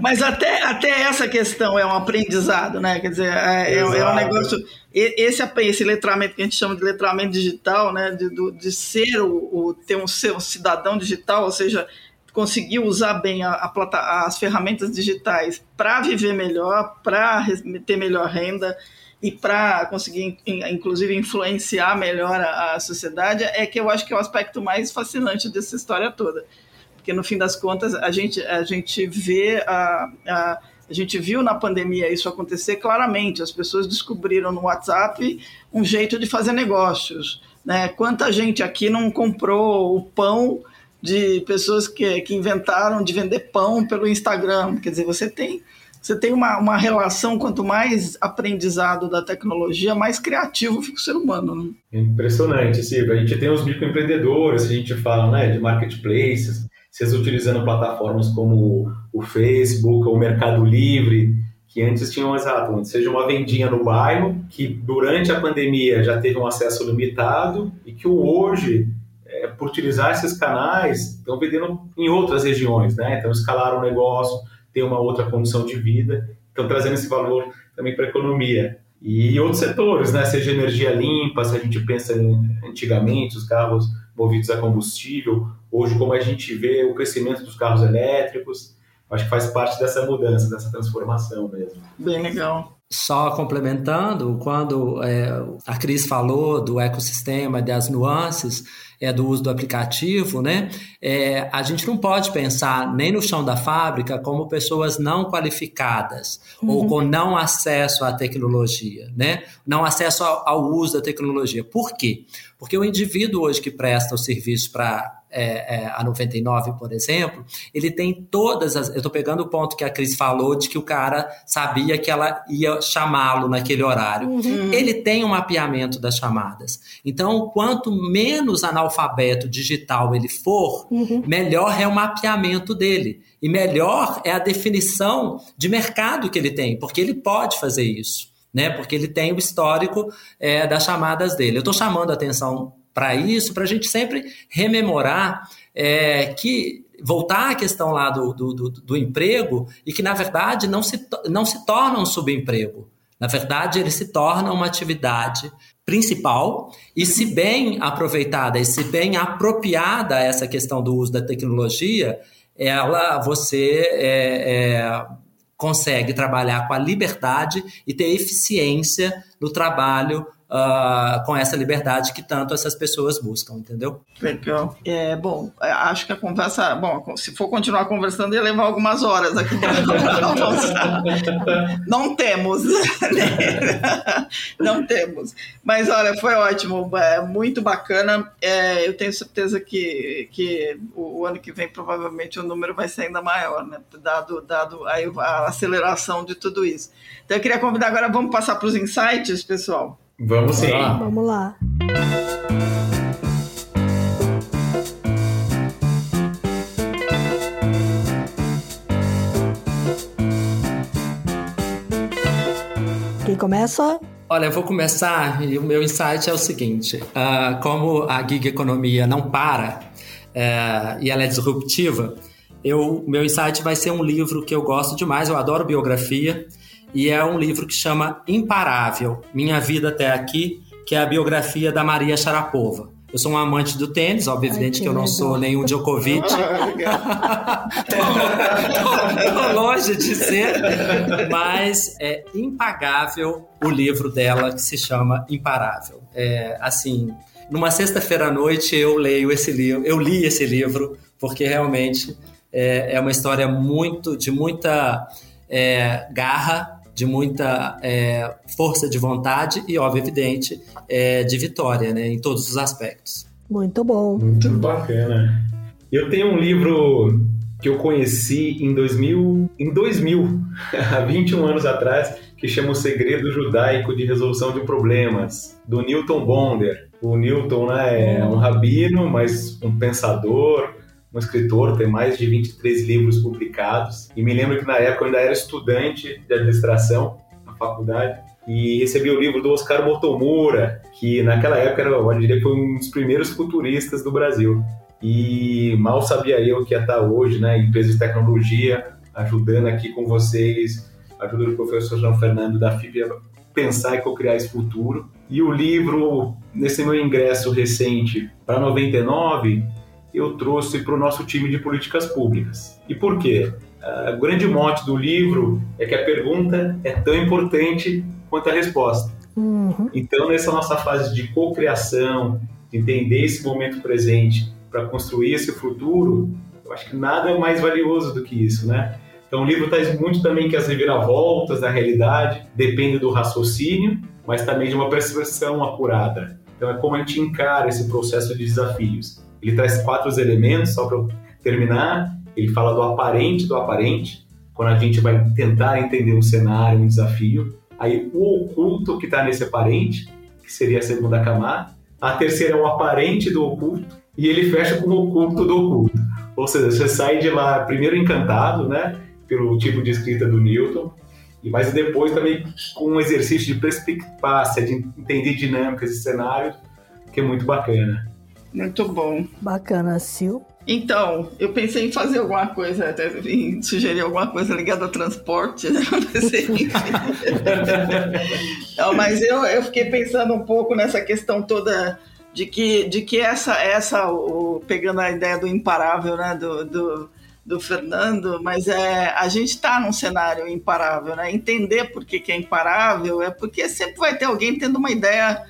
Mas até, até essa questão é um aprendizado, né? Quer dizer, é, é, é um negócio... Esse, esse letramento que a gente chama de letramento digital, né? De, de ser o, o ter um, ser um cidadão digital, ou seja, conseguiu usar bem a, a, as ferramentas digitais para viver melhor, para ter melhor renda e para conseguir, inclusive, influenciar melhor a, a, sociedade, é que eu acho que é o aspecto mais fascinante dessa história toda. Porque, no fim das contas, a gente, a gente vê a, a a gente viu na pandemia isso acontecer claramente. As pessoas descobriram no WhatsApp um jeito de fazer negócios. Né? Quanta gente aqui não comprou o pão de pessoas que, que inventaram de vender pão pelo Instagram. Quer dizer, você tem você tem uma, uma relação, quanto mais aprendizado da tecnologia, mais criativo fica o ser humano. Né? Impressionante, Silvia. A gente tem os microempreendedores, a gente fala né, de marketplaces, vocês utilizando plataformas como o Facebook o Mercado Livre, que antes tinham, exato, seja uma vendinha no bairro, que durante a pandemia já teve um acesso limitado e que hoje é, por utilizar esses canais, estão vendendo em outras regiões, né? Então, escalaram o negócio, tem uma outra condição de vida, estão trazendo esse valor também para a economia. E outros setores, né? Seja energia limpa, se a gente pensa em, antigamente, os carros movidos a combustível, hoje, como a gente vê o crescimento dos carros elétricos, acho que faz parte dessa mudança, dessa transformação mesmo. Bem legal. Só complementando, quando é, a Cris falou do ecossistema, das nuances é, do uso do aplicativo, né? É, a gente não pode pensar nem no chão da fábrica como pessoas não qualificadas uhum. ou com não acesso à tecnologia, né? Não acesso ao, ao uso da tecnologia. Por quê? Porque o indivíduo hoje que presta o serviço para é, é, a 99, por exemplo, ele tem todas as. Eu estou pegando o ponto que a Cris falou de que o cara sabia que ela ia chamá-lo naquele horário. Uhum. Ele tem um mapeamento das chamadas. Então, quanto menos analfabeto digital ele for, uhum. melhor é o mapeamento dele. E melhor é a definição de mercado que ele tem, porque ele pode fazer isso. Né, porque ele tem o histórico é, das chamadas dele. Eu estou chamando a atenção para isso, para a gente sempre rememorar é, que voltar à questão lá do, do, do, do, emprego e que, na verdade, não se, não se torna um subemprego. Na verdade, ele se torna uma atividade principal e, se bem aproveitada e se bem apropriada essa questão do uso da tecnologia, ela você é, é, consegue trabalhar com a liberdade e ter eficiência no trabalho uh, com essa liberdade que tanto essas pessoas buscam, entendeu? Legal. É, bom, é, acho que a conversa, bom, se for continuar conversando, ia levar algumas horas aqui. Não temos, né? Não temos. Mas olha, foi ótimo, é muito bacana. É, eu tenho certeza que, que o, o, ano que vem provavelmente o número vai ser ainda maior, né? Dado, dado a, a aceleração de tudo isso. Então eu queria convidar agora, vamos passar para os insights, pessoal. Vamos sim. Vamos lá. Quem começa? Olha, eu vou começar e o meu insight é o seguinte: uh, como a gig economia não para uh, e ela é disruptiva, eu, meu insight vai ser um livro que eu gosto demais, eu adoro biografia e é um livro que chama Imparável: Minha Vida Até Aqui, que é a biografia da Maria Sharapova. Eu sou um amante do tênis, obviamente Ai, que, que, eu não sou nenhum Djokovic. tô, longe de ser, mas é impagável o livro dela que se chama Imparável. É, assim, numa sexta-feira à noite eu leio esse livro, eu li esse livro porque realmente é, é uma história muito de muita é, garra, de muita é, força de vontade e, óbvio, evidente, é, de vitória, né, em todos os aspectos. Muito bom. Muito bacana. Eu tenho um livro que eu conheci em 2000, em 2000 há 21 anos atrás, que chama O Segredo Judaico de Resolução de Problemas, do Newton Bonder. O Newton né, é um rabino, mas um pensador, um escritor, tem mais de 23 livros publicados. E me lembro que na época eu ainda era estudante de administração na faculdade e recebi o livro do Oscar Motomura, que naquela época era, eu diria que foi um dos primeiros futuristas do Brasil. E mal sabia eu que ia estar hoje, né, empresa de tecnologia, ajudando aqui com vocês, ajudando o professor João Fernando da FIB a pensar e co-criar esse futuro. E o livro, nesse meu ingresso recente para 99, eu trouxe para o nosso time de políticas públicas. E por quê? O grande mote do livro é que a pergunta é tão importante quanto a resposta. Uhum. Então, nessa nossa fase de cocriação, de entender esse momento presente para construir esse futuro, eu acho que nada é mais valioso do que isso, né? Então, o livro traz muito também que as reviravoltas da realidade dependem do raciocínio, mas também de uma percepção apurada. Então, é como a gente encara esse processo de desafios. Ele traz quatro elementos, só para terminar. Ele fala do aparente do aparente, quando a gente vai tentar entender um cenário, um desafio. Aí o oculto que está nesse aparente, que seria a segunda camada. A terceira é o aparente do oculto. E ele fecha com o oculto do oculto. Ou seja, você sai de lá primeiro encantado, né? Pelo tipo de escrita do Newton, e mas depois também com um exercício de perspicácia, de entender dinâmicas e cenários, que é muito bacana. Muito bom. Bacana, Sil. Então, eu pensei em fazer alguma coisa, até em sugerir alguma coisa ligada ao transporte, né? Não, mas eu, eu fiquei pensando um pouco nessa questão toda de que, de que essa, essa o, pegando a ideia do imparável, né? Do, do, do Fernando, mas é, a gente está num cenário imparável, né? Entender por que, que é imparável é porque sempre vai ter alguém tendo uma ideia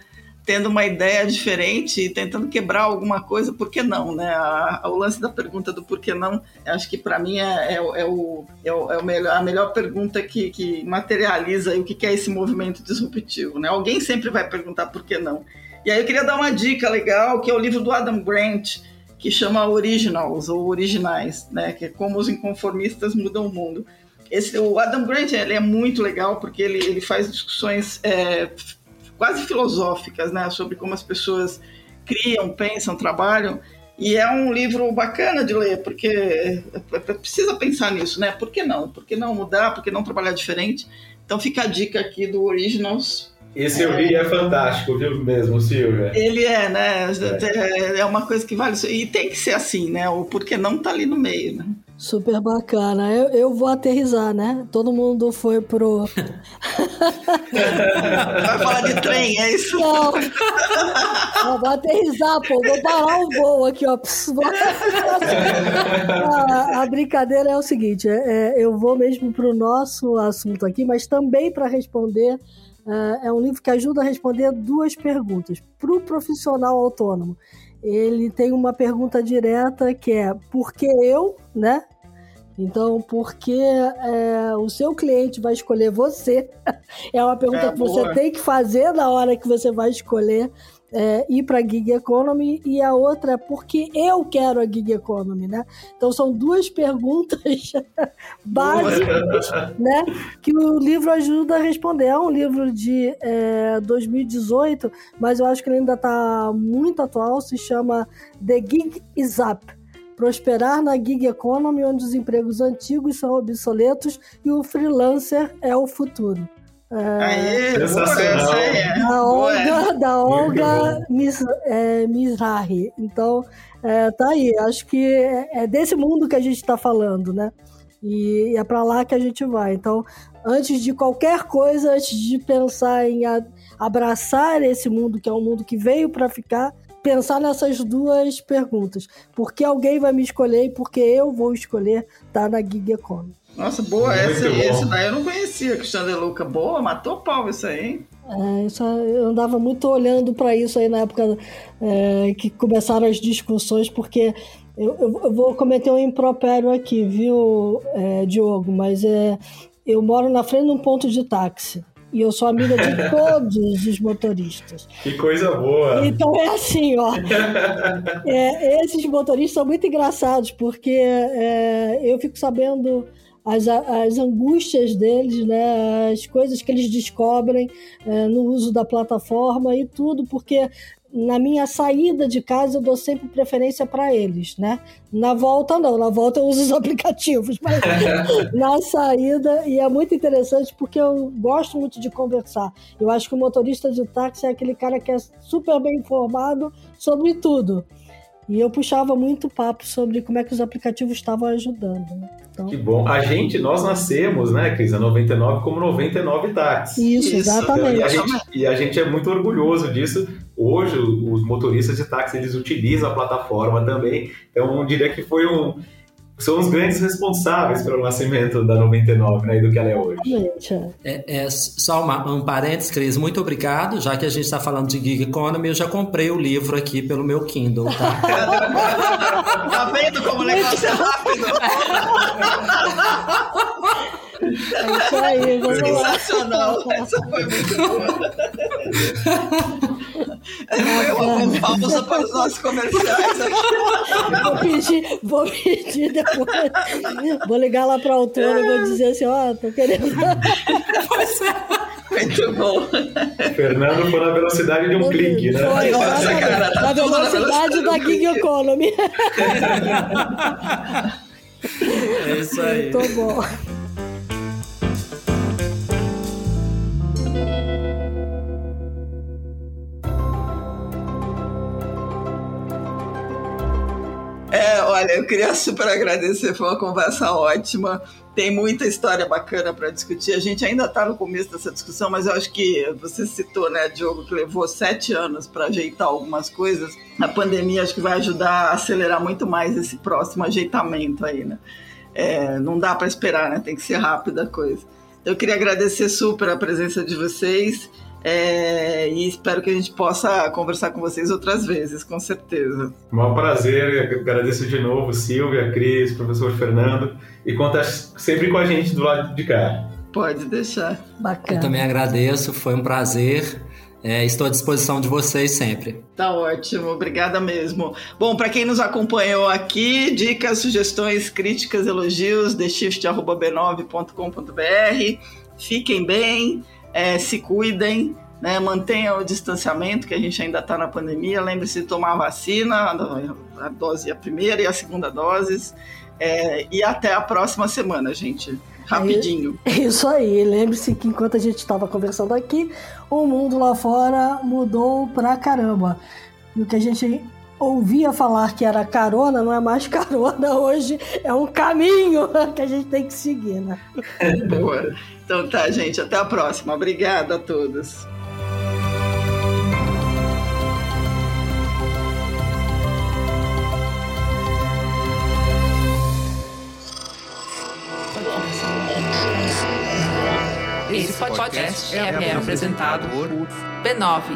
tendo uma ideia diferente e tentando quebrar alguma coisa, por que não, né? A, o lance da pergunta do por que não, acho que para mim é, é, é, o, é, o, é o melhor, a melhor pergunta que, que materializa o que é esse movimento disruptivo, né? Alguém sempre vai perguntar por que não. E aí eu queria dar uma dica legal, que é o livro do Adam Grant, que chama Originals, ou Originais, né? Que é como os inconformistas mudam o mundo. Esse, o Adam Grant ele é muito legal porque ele, ele faz discussões é, quase filosóficas, né? Sobre como as pessoas criam, pensam, trabalham. E é um livro bacana de ler, porque é, é, precisa pensar nisso, né? Por que não? Por que não mudar? Por que não trabalhar diferente? Então fica a dica aqui do Originals esse eu vi é fantástico, viu mesmo, Silvia? Ele é, né? É. é uma coisa que vale. E tem que ser assim, né? O porquê não tá ali no meio, né? Super bacana. Eu, eu vou aterrizar, né? Todo mundo foi pro. Vai falar de trem, é isso? Não. Eu vou aterrizar, pô. Vou parar o voo aqui, ó. a, a brincadeira é o seguinte: é, é, eu vou mesmo pro nosso assunto aqui, mas também para responder é, é um livro que ajuda a responder duas perguntas. Para o profissional autônomo, ele tem uma pergunta direta que é por que eu, né? Então, por que é, o seu cliente vai escolher você? é uma pergunta é, que você tem que fazer na hora que você vai escolher é, ir para a gig economy e a outra é porque eu quero a gig economy, né? Então são duas perguntas básicas, né? Que o livro ajuda a responder. É um livro de é, 2018, mas eu acho que ele ainda está muito atual. Se chama The Gig is Up. Prosperar na gig economy, onde os empregos antigos são obsoletos e o freelancer é o futuro. Aê, Sensacional. É. Da Olga, da Olga Mis, é, Mizrahi. Então, é, tá aí. Acho que é, é desse mundo que a gente está falando, né? E é para lá que a gente vai. Então, antes de qualquer coisa, antes de pensar em abraçar esse mundo, que é um mundo que veio para ficar, pensar nessas duas perguntas. Por que alguém vai me escolher e por que eu vou escolher estar tá na Gig Economy? Nossa, boa, essa, esse daí eu não conhecia, Cristiano De Luca. Boa, matou pau isso aí, hein? É, isso, eu andava muito olhando para isso aí na época é, que começaram as discussões, porque eu, eu, eu, vou cometer um impropério aqui, viu, é, Diogo? Mas é, eu moro na frente de um ponto de táxi. E eu sou amiga de todos os motoristas. Que coisa boa! Então é assim, ó. é, esses motoristas são muito engraçados, porque é, eu fico sabendo as, as angústias deles, né, as coisas que eles descobrem é, no uso da plataforma e tudo, porque na minha saída de casa eu dou sempre preferência para eles, né? Na volta não, na volta eu uso os aplicativos, mas na saída e é muito interessante porque eu gosto muito de conversar. Eu acho que o motorista de táxi é aquele cara que é super bem informado sobre tudo. E eu puxava muito papo sobre como é que os aplicativos estavam ajudando. Né? Então... Que bom. A gente, nós nascemos, né, Cris, a 99 como 99 táxis. Isso, Isso, exatamente. E a, gente, e a gente é muito orgulhoso disso. Hoje, os motoristas de táxi, eles utilizam a plataforma também. Então, eu diria que foi um são os grandes responsáveis pelo nascimento da 99, né, e do que ela é hoje. É, é só uma, um parênteses, Cris, muito obrigado, já que a gente está falando de Gig Economy, eu já comprei o livro aqui pelo meu Kindle, tá? tá vendo como o negócio é rápido? É isso aí, vamos Sensacional, lá. essa foi muito boa. Eu vou pausa para os nossos comerciais aqui. Vou pedir, vou pedir depois. Vou ligar lá para a autora e vou dizer assim: ó, oh, tô querendo. Muito bom. Fernando foi na velocidade de um clique, né? Foi, Nossa, cara, tá na velocidade da Gig Economy. É isso aí. Muito bom. É, Olha, eu queria super agradecer, foi uma conversa ótima. Tem muita história bacana para discutir. A gente ainda está no começo dessa discussão, mas eu acho que você citou, né, Diogo, que levou sete anos para ajeitar algumas coisas. A pandemia acho que vai ajudar a acelerar muito mais esse próximo ajeitamento aí, né? É, não dá para esperar, né? Tem que ser rápida a coisa. Eu queria agradecer super a presença de vocês é, e espero que a gente possa conversar com vocês outras vezes, com certeza. Um prazer, agradeço de novo, Silvia, Cris, professor Fernando, e conta sempre com a gente do lado de cá. Pode deixar. Bacana. Eu também agradeço, foi um prazer. É, estou à disposição de vocês sempre. Tá ótimo, obrigada mesmo. Bom, para quem nos acompanhou aqui, dicas, sugestões, críticas, elogios, theshift.b9.com.br. Fiquem bem, é, se cuidem, né, mantenham o distanciamento, que a gente ainda está na pandemia. Lembre-se de tomar a vacina, a dose, a primeira e a segunda doses. É, e até a próxima semana, gente rapidinho. É isso aí. Lembre-se que enquanto a gente estava conversando aqui, o mundo lá fora mudou pra caramba. E o que a gente ouvia falar que era carona, não é mais carona hoje, é um caminho que a gente tem que seguir, né? Boa. Então tá, gente, até a próxima. Obrigada a todos. Esse podcast é, é apresentado por b9.com.br.